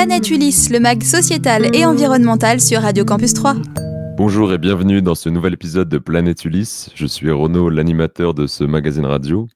Planète Ulysse, le mag sociétal et environnemental sur Radio Campus 3. Bonjour et bienvenue dans ce nouvel épisode de Planète Ulysse. Je suis Renaud, l'animateur de ce magazine radio.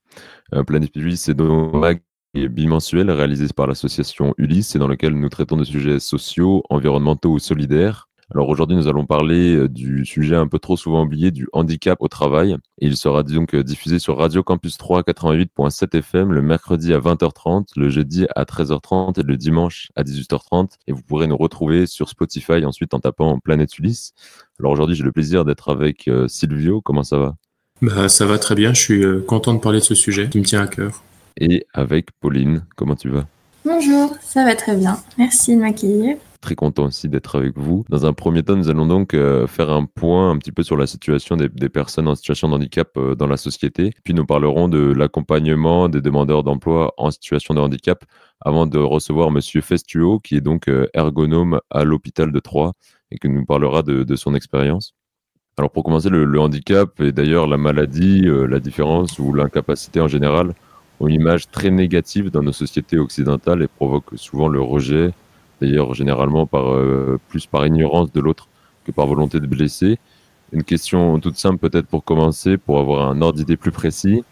Euh, Planète Ulysse est un mag bimensuel réalisé par l'association Ulysse et dans lequel nous traitons de sujets sociaux, environnementaux ou solidaires. Alors aujourd'hui, nous allons parler euh, du sujet un peu trop souvent oublié du handicap au travail. il sera donc euh, diffusé sur Radio Campus 3 88.7 FM le mercredi à 20h30, le jeudi à 13h30 et le dimanche à 18h30. Et vous pourrez nous retrouver sur Spotify ensuite en tapant Planète Ulysse. Alors aujourd'hui, j'ai le plaisir d'être avec euh, Silvio. Comment ça va? Bah, Ça va très bien. Je suis content de parler de ce sujet qui me tient à cœur. Et avec Pauline. Comment tu vas? Bonjour, ça va très bien. Merci de m'accueillir très content aussi d'être avec vous. Dans un premier temps, nous allons donc euh, faire un point un petit peu sur la situation des, personnes en situation de handicap euh, dans la société. Puis nous parlerons de l'accompagnement des demandeurs d'emploi en situation de handicap avant de recevoir Monsieur Festuo, qui est donc euh, ergonome à l'hôpital de Troyes et qui nous parlera de, son expérience. Alors pour commencer, le, handicap et d'ailleurs la maladie, la différence ou l'incapacité en général ont une image très négative dans nos sociétés occidentales et provoquent souvent le rejet, d'ailleurs généralement par, euh, plus par ignorance de l'autre que par volonté de blesser. Une question toute simple peut-être pour commencer, pour avoir un ordre d'idée plus précis.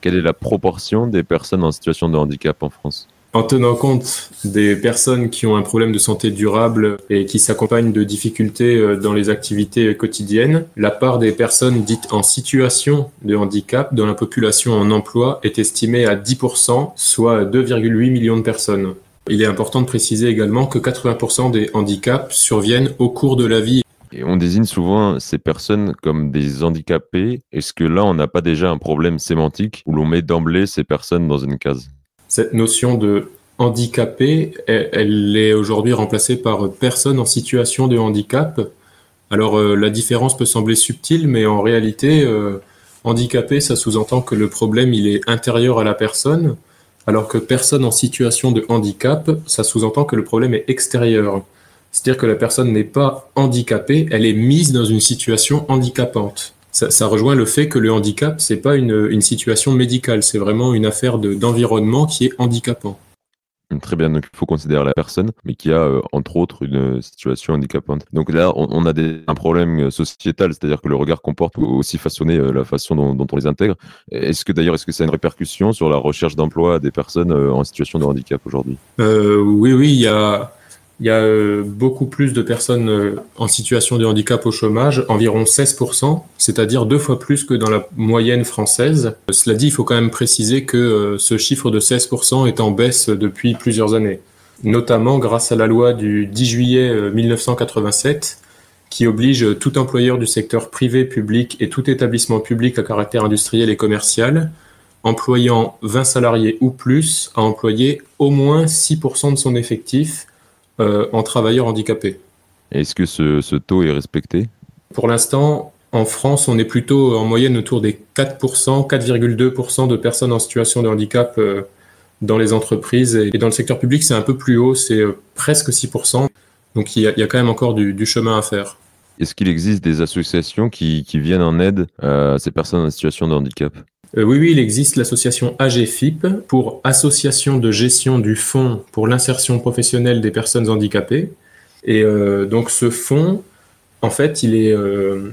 Quelle est la proportion des personnes en situation de handicap en France? En tenant compte des personnes qui ont un problème de santé durable et qui s'accompagnent de difficultés euh, dans les activités quotidiennes, la part des personnes dites en situation de handicap dans la population en emploi est estimée à 10%, soit 2,8 millions de personnes. Il est important de préciser également que 80% des handicaps surviennent au cours de la vie. Et on désigne souvent ces personnes comme des handicapés. Est-ce que là, on n'a pas déjà un problème sémantique où l'on met d'emblée ces personnes dans une case? Cette notion de handicapé, elle est aujourd'hui remplacée par personne en situation de handicap. Alors euh, la différence peut sembler subtile, mais en réalité, euh, handicapé, ça sous-entend que le problème, il est intérieur à la personne alors que personne en situation de handicap, ça sous-entend que le problème est extérieur. C'est-à-dire que la personne n'est pas handicapée, elle est mise dans une situation handicapante. Ça, rejoint le fait que le handicap, c'est pas une, situation médicale, c'est vraiment une affaire d'environnement qui est handicapant. Très bien, donc il faut considérer la personne, mais qui a euh, entre autres une situation handicapante. Donc là, on, a un problème sociétal, c'est-à-dire que le regard comporte aussi façonner euh, la façon dont, on les intègre. Est-ce que d'ailleurs, est-ce que ça a une répercussion sur la recherche d'emploi des personnes euh, en situation de handicap aujourd'hui? Oui, oui, il y a il y a euh, beaucoup plus de personnes euh, en situation de handicap au chômage, environ 16%, c'est-à-dire deux fois plus que dans la moyenne française. Cela dit, il faut quand même préciser que euh, ce chiffre de 16% est en baisse depuis plusieurs années, notamment grâce à la loi du 10 juillet 1987 qui oblige tout employeur du secteur privé, public et tout établissement public à caractère industriel et commercial employant 20 salariés ou plus à employer au moins 6% de son effectif en travailleurs handicapés. Est-ce que ce, taux est respecté? Pour l'instant, en France, on est plutôt en moyenne autour des 4%, 4,2% de personnes en situation de handicap euh, dans les entreprises. Et dans le secteur public, c'est un peu plus haut, c'est euh, presque 6%. Donc il y, a, quand même encore du, chemin à faire. Est-ce qu'il existe des associations qui, viennent en aide à ces personnes en situation de handicap? Euh, oui, oui, il existe l'association AGFIP pour Association de gestion du fonds pour l'insertion professionnelle des personnes handicapées. Et euh, donc ce fonds, en fait, il est, euh,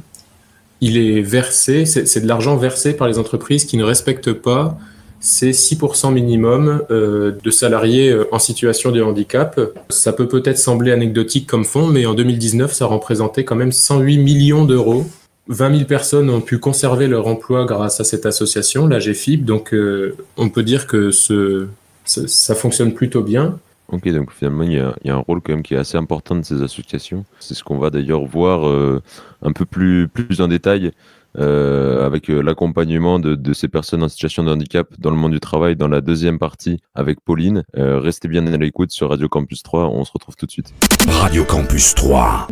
il est versé, c'est de l'argent versé par les entreprises qui ne respectent pas ces 6% minimum de salariés en situation de handicap. Ça peut peut-être sembler anecdotique comme fonds, mais en 2019, ça représentait quand même 108 millions d'euros 20 000 personnes ont pu conserver leur emploi grâce à cette association, la GFIB. Donc, euh, on peut dire que ce, ça, fonctionne plutôt bien. Ok, donc finalement, il y, a, un rôle quand même qui est assez important de ces associations. C'est ce qu'on va d'ailleurs voir euh, un peu plus, plus en détail euh, avec l'accompagnement de, de, ces personnes en situation de handicap dans le monde du travail dans la deuxième partie avec Pauline. restez bien à l'écoute sur Radio Campus 3. On se retrouve tout de suite. Radio Campus 3.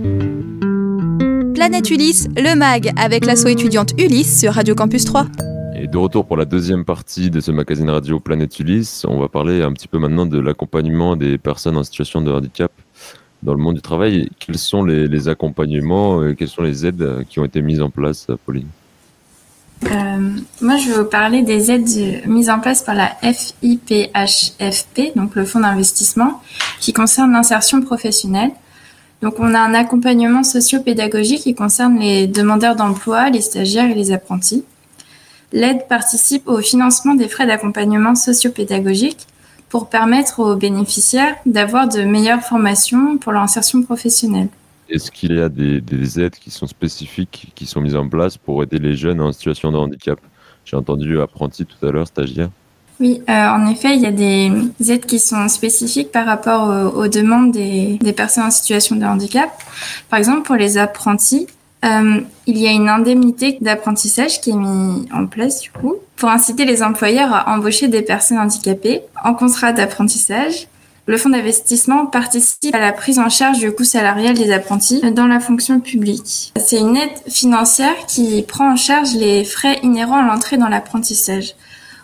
Planète Ulysse, le MAG, avec l'asso étudiante Ulysse sur Radio Campus 3. Et de retour pour la deuxième partie de ce magazine radio Planète Ulysse, on va parler un petit peu maintenant de l'accompagnement des personnes en situation de handicap dans le monde du travail. Quels sont les, accompagnements, et quelles sont les aides qui ont été mises en place, Pauline? Euh, moi, je vais vous parler des aides mises en place par la FIPHFP, donc le fonds d'investissement, qui concerne l'insertion professionnelle. Donc on a un accompagnement socio-pédagogique qui concerne les demandeurs d'emploi, les stagiaires et les apprentis. L'aide participe au financement des frais d'accompagnement socio-pédagogique pour permettre aux bénéficiaires d'avoir de meilleures formations pour leur insertion professionnelle. Est-ce qu'il y a des, des, aides qui sont spécifiques, qui sont mises en place pour aider les jeunes en situation de handicap? J'ai entendu apprenti tout à l'heure, stagiaire. Oui, euh, en effet, il y a des aides qui sont spécifiques par rapport aux, demandes des, des, personnes en situation de handicap. Par exemple, pour les apprentis, euh, il y a une indemnité d'apprentissage qui est mise en place du coup pour inciter les employeurs à embaucher des personnes handicapées en contrat d'apprentissage. Le fonds d'investissement participe à la prise en charge du coût salarial des apprentis dans la fonction publique. C'est une aide financière qui prend en charge les frais inhérents à l'entrée dans l'apprentissage.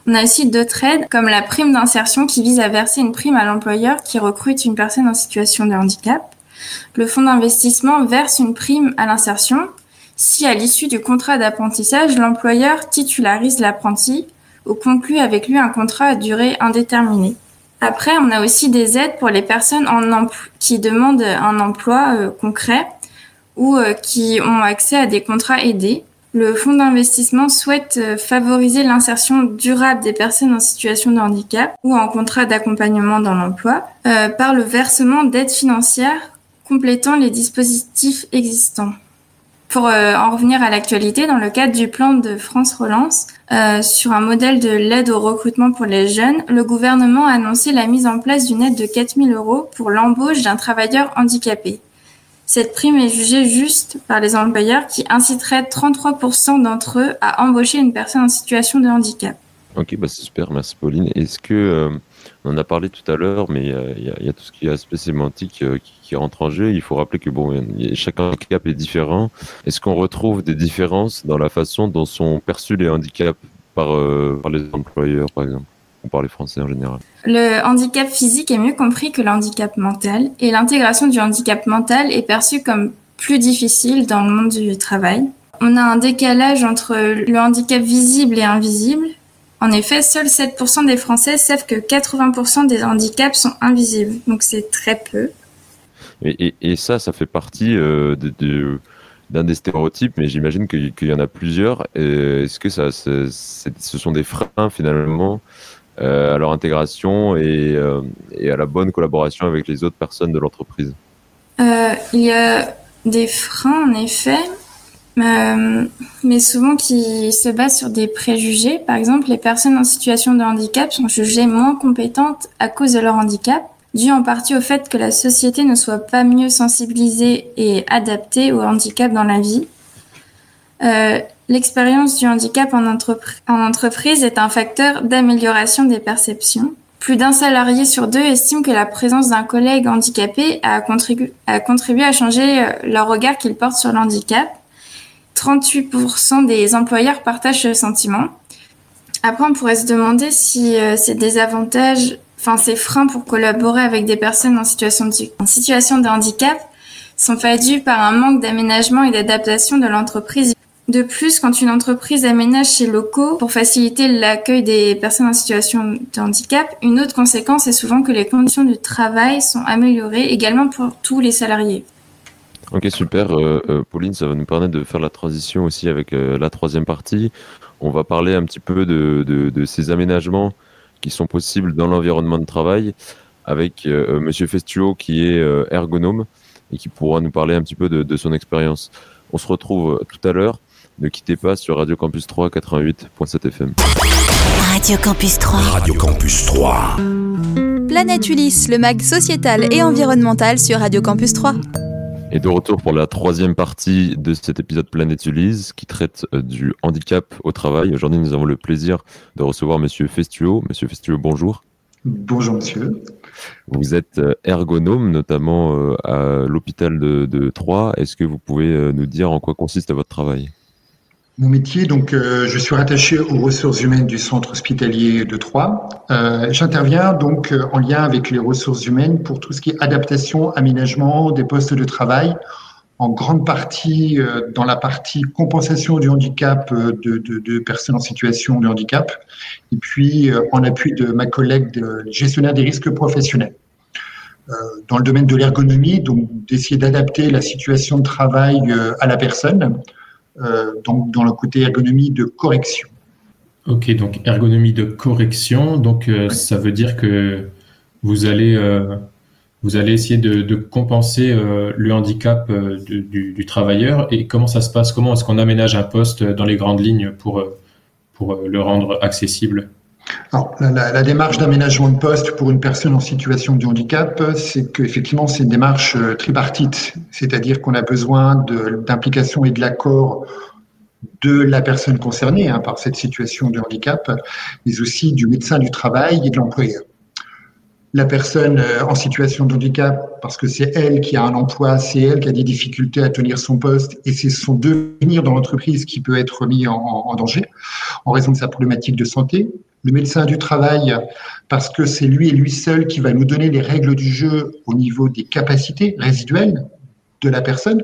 On a aussi d'autres aides comme la prime d'insertion qui vise à verser une prime à l'employeur qui recrute une personne en situation de handicap. Le fonds d'investissement verse une prime à l'insertion si à l'issue du contrat d'apprentissage, l'employeur titularise l'apprenti ou conclut avec lui un contrat à durée indéterminée. Après, on a aussi des aides pour les personnes qui demandent un emploi euh, concret ou euh, qui ont accès à des contrats aidés. Le fonds d'investissement souhaite euh, favoriser l'insertion durable des personnes en situation de handicap ou en contrat d'accompagnement dans l'emploi par le versement d'aides financières complétant les dispositifs existants. Pour euh, en revenir à l'actualité, dans le cadre du plan de France Relance, euh, sur un modèle de l'aide au recrutement pour les jeunes, le gouvernement a annoncé la mise en place d'une aide de 4 000 euros pour l'embauche d'un travailleur handicapé. Cette prime est jugée juste par les employeurs qui inciteraient 33% d'entre eux à embaucher une personne en situation de handicap. Ok, bah c'est super, merci Pauline. Est-ce que euh, on en a parlé tout à l'heure, mais il y, a tout ce qui est aspect sémantique euh, qui, rentre en jeu. Il faut rappeler que bon, chaque handicap est différent. Est-ce qu'on retrouve des différences dans la façon dont sont perçus les handicaps par, euh, par les employeurs, par exemple, ou par les Français en général Le handicap physique est mieux compris que le handicap mental, et l'intégration du handicap mental est perçue comme plus difficile dans le monde du travail. On a un décalage entre le handicap visible et invisible, en effet, seuls 7% des Français savent que 80% des handicaps sont invisibles, donc c'est très peu. Et, ça, ça fait partie euh, de, d'un des stéréotypes, mais j'imagine qu'il y en a plusieurs. Est-ce que ça, ce sont des freins finalement euh, à leur intégration et, euh, et, à la bonne collaboration avec les autres personnes de l'entreprise Il y a des freins en effet. Euh, mais souvent qui se basent sur des préjugés. Par exemple, les personnes en situation de handicap sont jugées moins compétentes à cause de leur handicap, dû en partie au fait que la société ne soit pas mieux sensibilisée et adaptée au handicap dans la vie. Euh, L'expérience du handicap en, en entreprise est un facteur d'amélioration des perceptions. Plus d'un salarié sur deux estime que la présence d'un collègue handicapé a, contribué, à changer euh, leur regard qu'ils portent sur le handicap. 38% des employeurs partagent ce sentiment. Après, on pourrait se demander si euh, ces désavantages, enfin ces freins pour collaborer avec des personnes en situation de, en situation de handicap sont pas dus par un manque d'aménagement et d'adaptation de l'entreprise. De plus, quand une entreprise aménage ses locaux pour faciliter l'accueil des personnes en situation de handicap, une autre conséquence est souvent que les conditions du travail sont améliorées également pour tous les salariés. Ok, super. Euh, euh, Pauline, ça va nous permettre de faire la transition aussi avec euh, la troisième partie. On va parler un petit peu de, de, ces aménagements qui sont possibles dans l'environnement de travail avec Monsieur Festuo qui est ergonome et qui pourra nous parler un petit peu de, de son expérience. On se retrouve tout à l'heure. Ne quittez pas sur Radio Campus 3 88.7 FM. Radio Campus 3. Radio Campus 3. Planète Ulysse, le mag sociétal et environnemental sur Radio Campus 3. Et de retour pour la troisième partie de cet épisode Planète Ulysse qui traite euh, du handicap au travail. Aujourd'hui, nous avons le plaisir de recevoir Monsieur Festuo. Monsieur Festuo, bonjour. Bonjour monsieur. Vous êtes euh, ergonome, notamment euh, à l'hôpital de, de Troyes. Est-ce que vous pouvez nous dire en quoi consiste votre travail? Mon métier, donc, euh, je suis rattaché aux ressources humaines du centre hospitalier de Troyes. Euh, J'interviens donc euh, en lien avec les ressources humaines pour tout ce qui est adaptation, aménagement des postes de travail, en grande partie euh, dans la partie compensation du handicap de, de, de, personnes en situation de handicap, et puis en appui de ma collègue de gestionnaire des risques professionnels. dans le domaine de l'ergonomie, donc d'essayer d'adapter la situation de travail à la personne, donc dans le côté ergonomie de correction. Ok, donc ergonomie de correction, donc ça veut dire que vous allez vous allez essayer de, compenser euh, le handicap euh, du, travailleur. Et comment ça se passe? Comment est-ce qu'on aménage un poste dans les grandes lignes pour, euh, pour le rendre accessible? Alors, la, démarche d'aménagement de poste pour une personne en situation de handicap, c'est qu'effectivement, c'est une démarche tripartite, c'est-à-dire qu'on a besoin d'implication et de l'accord de la personne concernée hein, par cette situation de handicap, mais aussi du médecin du travail et de l'employeur la personne euh, en situation de handicap, parce que c'est elle qui a un emploi, c'est elle qui a des difficultés à tenir son poste, et c'est son devenir dans l'entreprise qui peut être mis en, danger en raison de sa problématique de santé. Le médecin du travail, parce que c'est lui et lui seul qui va nous donner les règles du jeu au niveau des capacités résiduelles de la personne.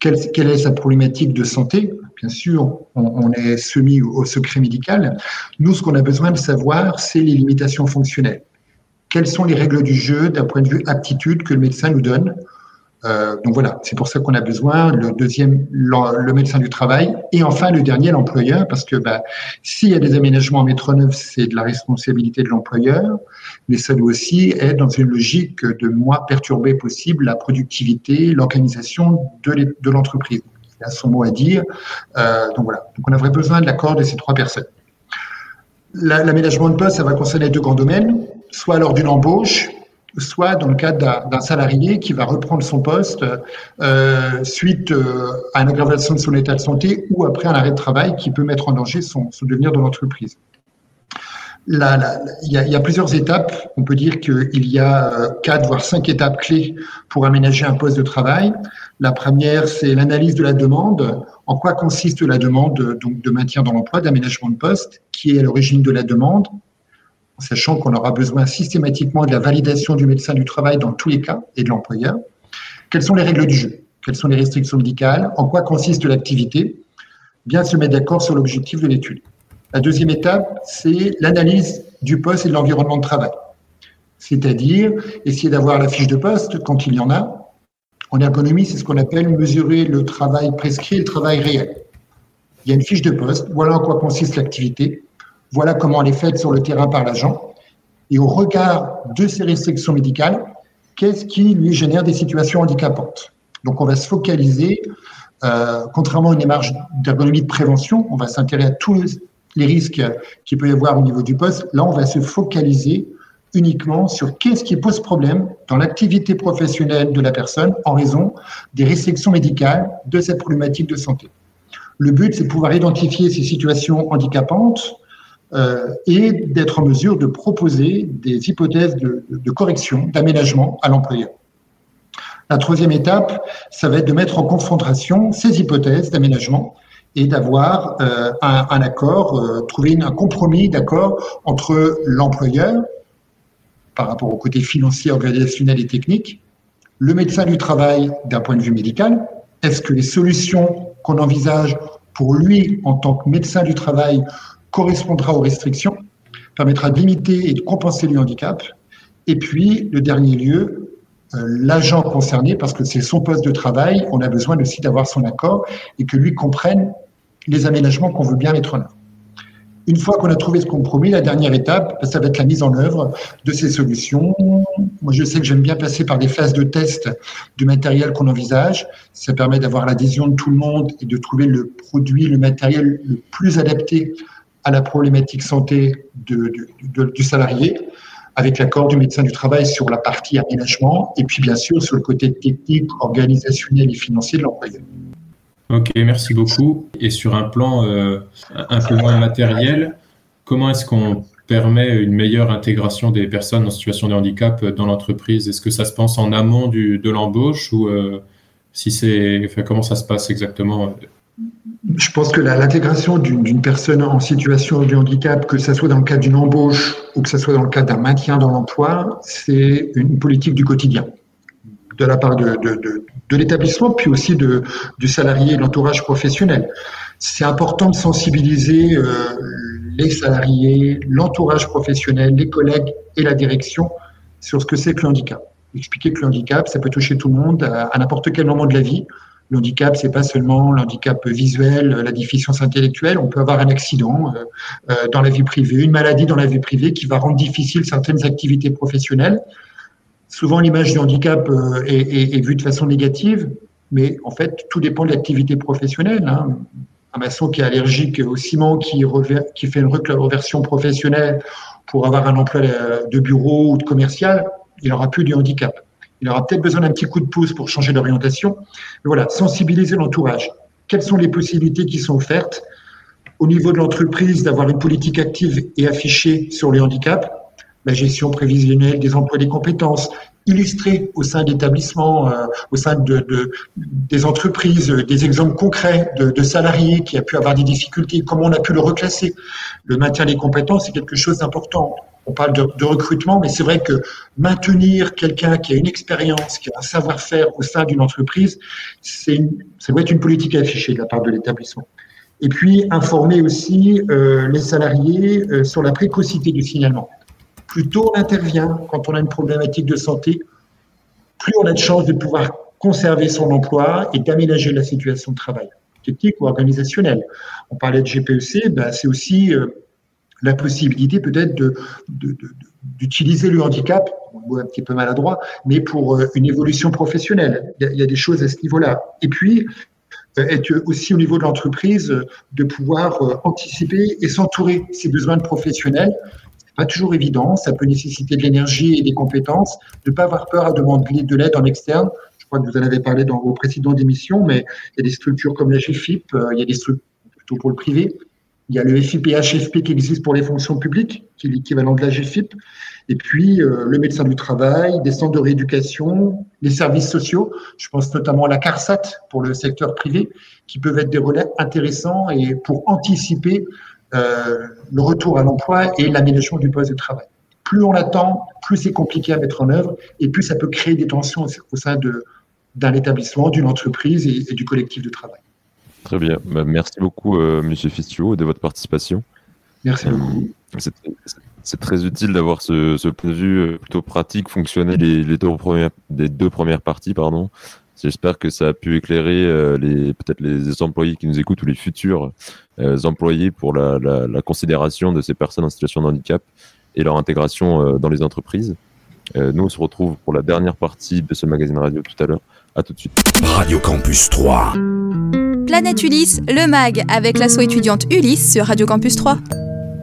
Quelle, est sa problématique de santé? Bien sûr, on, est soumis au secret médical. Nous, ce qu'on a besoin de savoir, c'est les limitations fonctionnelles quelles sont les règles du jeu d'un point de vue aptitude que le médecin nous donne. Euh, donc voilà, c'est pour ça qu'on a besoin le deuxième, le, médecin du travail, et enfin le dernier, l'employeur, parce que bah, s'il y a des aménagements à neuf, c'est de la responsabilité de l'employeur, mais ça doit aussi être dans une logique de moins perturber possible la productivité, l'organisation de l'entreprise. Il a son mot à dire. Euh, donc voilà, donc on aurait besoin de l'accord de ces trois personnes. L'aménagement de poste, ça va concerner deux grands domaines soit lors d'une embauche, soit dans le cadre d'un salarié qui va reprendre son poste euh, suite euh, à une aggravation de son état de santé ou après un arrêt de travail qui peut mettre en danger son, devenir de l'entreprise. Il y, a plusieurs étapes. On peut dire qu'il y a euh, quatre voire cinq étapes clés pour aménager un poste de travail. La première, c'est l'analyse de la demande. En quoi consiste la demande de maintien dans l'emploi, d'aménagement de poste, qui est à l'origine de la demande, sachant qu'on aura besoin systématiquement de la validation du médecin du travail dans tous les cas et de l'employeur. Quelles sont les règles du jeu? Quelles sont les restrictions médicales? En quoi consiste l'activité? Bien se mettre d'accord sur l'objectif de l'étude. La deuxième étape, c'est l'analyse du poste et de l'environnement de travail. C'est-à-dire essayer d'avoir la fiche de poste quand il y en a. En ergonomie, c'est ce qu'on appelle mesurer le travail prescrit et le travail réel. Il y a une fiche de poste, voilà en quoi consiste l'activité, voilà comment elle est faite sur le terrain par l'agent. Et au regard de ces restrictions médicales, qu'est-ce qui lui génère des situations handicapantes? Donc on va se focaliser, euh, contrairement à une démarche d'ergonomie de prévention, on va s'intéresser à tous les risques qu'il peut y avoir au niveau du poste. Là, on va se focaliser uniquement sur qu'est-ce qui pose problème dans l'activité professionnelle de la personne en raison des restrictions médicales de cette problématique de santé. Le but, c'est de pouvoir identifier ces situations handicapantes, euh, et d'être en mesure de proposer des hypothèses de, correction, d'aménagement à l'employeur. La troisième étape, ça va être de mettre en confrontation ces hypothèses d'aménagement et d'avoir euh, un, accord, euh, trouver un compromis d'accord entre l'employeur par rapport au côté financier, organisationnel et technique, le médecin du travail d'un point de vue médical. Est-ce que les solutions qu'on envisage pour lui en tant que médecin du travail correspondra aux restrictions, permettra de limiter et de compenser le handicap. Et puis, le dernier lieu, euh, l'agent concerné, parce que c'est son poste de travail, on a besoin aussi d'avoir son accord et que lui comprenne les aménagements qu'on veut bien mettre en œuvre. Une fois qu'on a trouvé ce compromis, la dernière étape, ça va être la mise en œuvre de ces solutions. Moi, je sais que j'aime bien passer par des phases de test du matériel qu'on envisage. Ça permet d'avoir l'adhésion de tout le monde et de trouver le produit, le matériel le plus adapté à la problématique santé du salarié, avec l'accord du médecin du travail sur la partie aménagement, et puis bien sûr sur le côté technique, organisationnel et financier de l'employeur. Ok, merci beaucoup. Et sur un plan euh, un peu moins matériel, comment est-ce qu'on permet une meilleure intégration des personnes en situation de handicap dans l'entreprise? Est-ce que ça se pense en amont de l'embauche ou euh, si c'est, comment ça se passe exactement? Je pense que l'intégration d'une personne en situation de handicap, que ce soit dans le cadre d'une embauche ou que ce soit dans le cadre d'un maintien dans l'emploi, c'est une politique du quotidien de la part de, de, l'établissement, puis aussi du salarié et de l'entourage professionnel. C'est important de sensibiliser euh, les salariés, l'entourage professionnel, les collègues et la direction sur ce que c'est que le handicap. expliquer que le handicap, ça peut toucher tout le monde à, n'importe quel moment de la vie. Le handicap, c'est pas seulement l'handicap visuel, la déficience intellectuelle. On peut avoir un accident dans la vie privée, une maladie dans la vie privée qui va rendre difficile certaines activités professionnelles. Souvent, l'image du handicap est, est, vue de façon négative, mais en fait, tout dépend de l'activité professionnelle. Hein un maçon qui est allergique au ciment, qui, qui fait une reconversion professionnelle pour avoir un emploi de bureau ou de commercial, il aura plus du handicap. Il aura peut-être besoin d'un petit coup de pouce pour changer d'orientation. Mais voilà, sensibiliser l'entourage. Quelles sont les possibilités qui sont offertes au niveau de l'entreprise d'avoir une politique active et affichée sur les handicaps la gestion prévisionnelle des emplois des compétences, illustrer au sein d'établissements, euh, au sein de, de, des entreprises, euh, des exemples concrets de, de, salariés qui a pu avoir des difficultés, comment on a pu le reclasser. Le maintien des compétences, c'est quelque chose d'important. On parle de, recrutement, mais c'est vrai que maintenir quelqu'un qui a une expérience, qui a un savoir-faire au sein d'une entreprise, c'est ça doit être une politique affichée de la part de l'établissement. Et puis informer aussi euh, les salariés euh, sur la précocité du signalement plus tôt on intervient quand on a une problématique de santé, plus on a de chances de pouvoir conserver son emploi et d'aménager la situation de travail, technique ou organisationnelle. On parlait de GPEC, ben c'est aussi euh, la possibilité peut-être d'utiliser le handicap, un petit peu maladroit, mais pour euh, une évolution professionnelle. Il y, a, des choses à ce niveau-là. Et puis, euh, être aussi au niveau de l'entreprise, de pouvoir anticiper et s'entourer ses besoins de professionnels pas toujours évident. Ça peut nécessiter de l'énergie et des compétences. De ne pas avoir peur à demander de l'aide en externe. Je crois que vous en avez parlé dans vos précédentes émissions, mais il y a des structures comme la GFIP, euh, il y a des structures plutôt pour le privé. Il y a le FIP et HFP qui existe pour les fonctions publiques, qui est l'équivalent de la GFIP. Et puis, euh, le médecin du travail, des centres de rééducation, les services sociaux. Je pense notamment à la CARSAT pour le secteur privé, qui peuvent être des relais intéressants et pour anticiper euh, le retour à l'emploi et l'aménagement du poste de travail. Plus on attend, plus c'est compliqué à mettre en œuvre et plus ça peut créer des tensions au sein d'un établissement, d'une entreprise et, du collectif de travail. Très bien. Bah, merci beaucoup, euh, Monsieur Fistio, de votre participation. Merci beaucoup. Euh, c'est très utile d'avoir ce, point de vue plutôt pratique, fonctionnel les, les, deux premières, des deux premières parties. pardon. J'espère que ça a pu éclairer les peut-être les employés qui nous écoutent ou les futurs euh, employés pour la, considération de ces personnes en situation de handicap et leur intégration euh, dans les entreprises. Euh, nous, on se retrouve pour la dernière partie de ce magazine radio tout à l'heure. À tout de suite. Radio Campus 3. Planète Ulysse, le mag, avec l'asso étudiante Ulysse sur Radio Campus 3.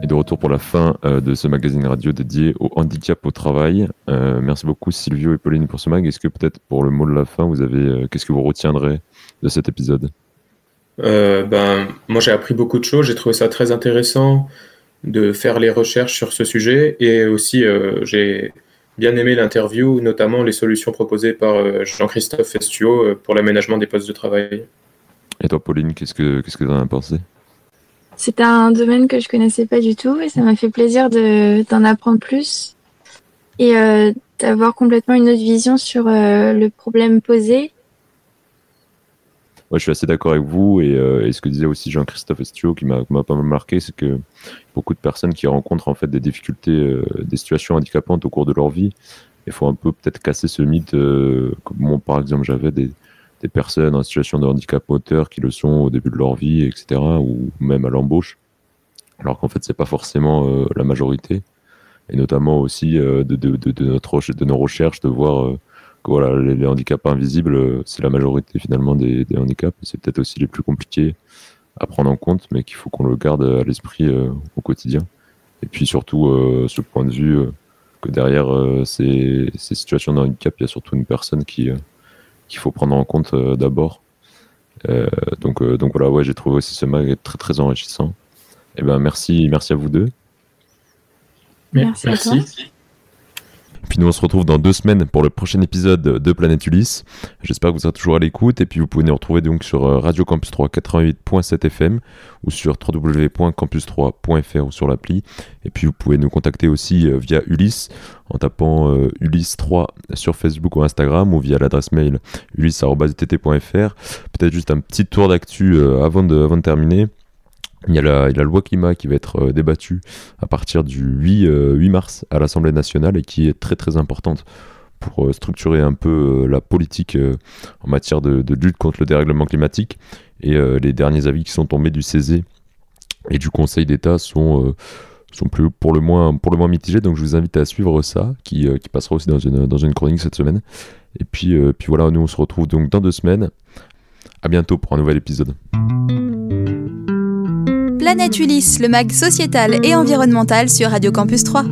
Et de retour pour la fin de ce magazine radio dédié au handicap au travail. merci beaucoup Silvio et Pauline pour ce mag. Est-ce que peut-être pour le mot de la fin, vous avez qu'est-ce que vous retiendrez de cet épisode? Euh, ben, moi, j'ai appris beaucoup de choses. J'ai trouvé ça très intéressant de faire les recherches sur ce sujet. Et aussi, euh, j'ai bien aimé l'interview, notamment les solutions proposées par euh, Jean-Christophe Festuo pour l'aménagement des postes de travail. Et toi, Pauline, qu'est-ce que qu'est-ce que tu en as pensé? C'est un domaine que je connaissais pas du tout et ça m'a fait plaisir d'en apprendre plus et d'avoir complètement une autre vision sur le problème posé je suis assez d'accord avec vous euh, et, ce que disait aussi Jean-Christophe Estio qui m'a pas mal marqué, c'est que beaucoup de personnes qui rencontrent en fait des difficultés, euh, des situations handicapantes au cours de leur vie, il faut un peu peut-être casser ce mythe. Euh, comme moi, par exemple, j'avais des, des, personnes en situation de handicap moteur qui le sont au début de leur vie, etc., ou même à l'embauche, alors qu'en fait, c'est pas forcément la majorité. Et notamment aussi de, de, de, de, notre, de nos recherches, de voir voilà, les, handicaps invisibles, euh, c'est la majorité finalement des, handicaps. C'est peut-être aussi les plus compliqués à prendre en compte, mais qu'il faut qu'on le garde à l'esprit euh, au quotidien. Et puis surtout, euh, ce point de vue que derrière ces, situations de handicap, il y a surtout une personne qui qu'il faut prendre en compte d'abord. donc, donc voilà, ouais, j'ai trouvé aussi ce mag très très enrichissant. Et eh ben merci, merci à vous deux. Merci. merci. Puis nous, on se retrouve dans deux semaines pour le prochain épisode de Planète Ulysse. J'espère que vous serez toujours à l'écoute. Et puis, vous pouvez nous retrouver donc sur euh, Radio Campus 3 88.7 FM ou sur www.campus3.fr ou sur l'appli. Et puis, vous pouvez nous contacter aussi euh, via Ulysse en tapant euh, Ulysse 3 sur Facebook ou Instagram ou via l'adresse mail ulysse.tt.fr. Peut-être juste un petit tour d'actu avant, de, avant de terminer. Il y, a la, loi climat qui va être euh, débattue à partir du 8, 8 euh, mars à l'Assemblée nationale et qui est très très importante pour structurer un peu la politique en matière de, de, lutte contre le dérèglement climatique. Et les derniers avis qui sont tombés du CESE et du Conseil d'État sont sont plus pour le moins pour le moins mitigés. Donc je vous invite à suivre ça qui, qui passera aussi dans une, dans une chronique cette semaine. Et puis, puis voilà nous on se retrouve donc dans deux semaines. À bientôt pour un nouvel épisode Planète Ulysse, le mag sociétal et environnemental sur Radio Campus 3.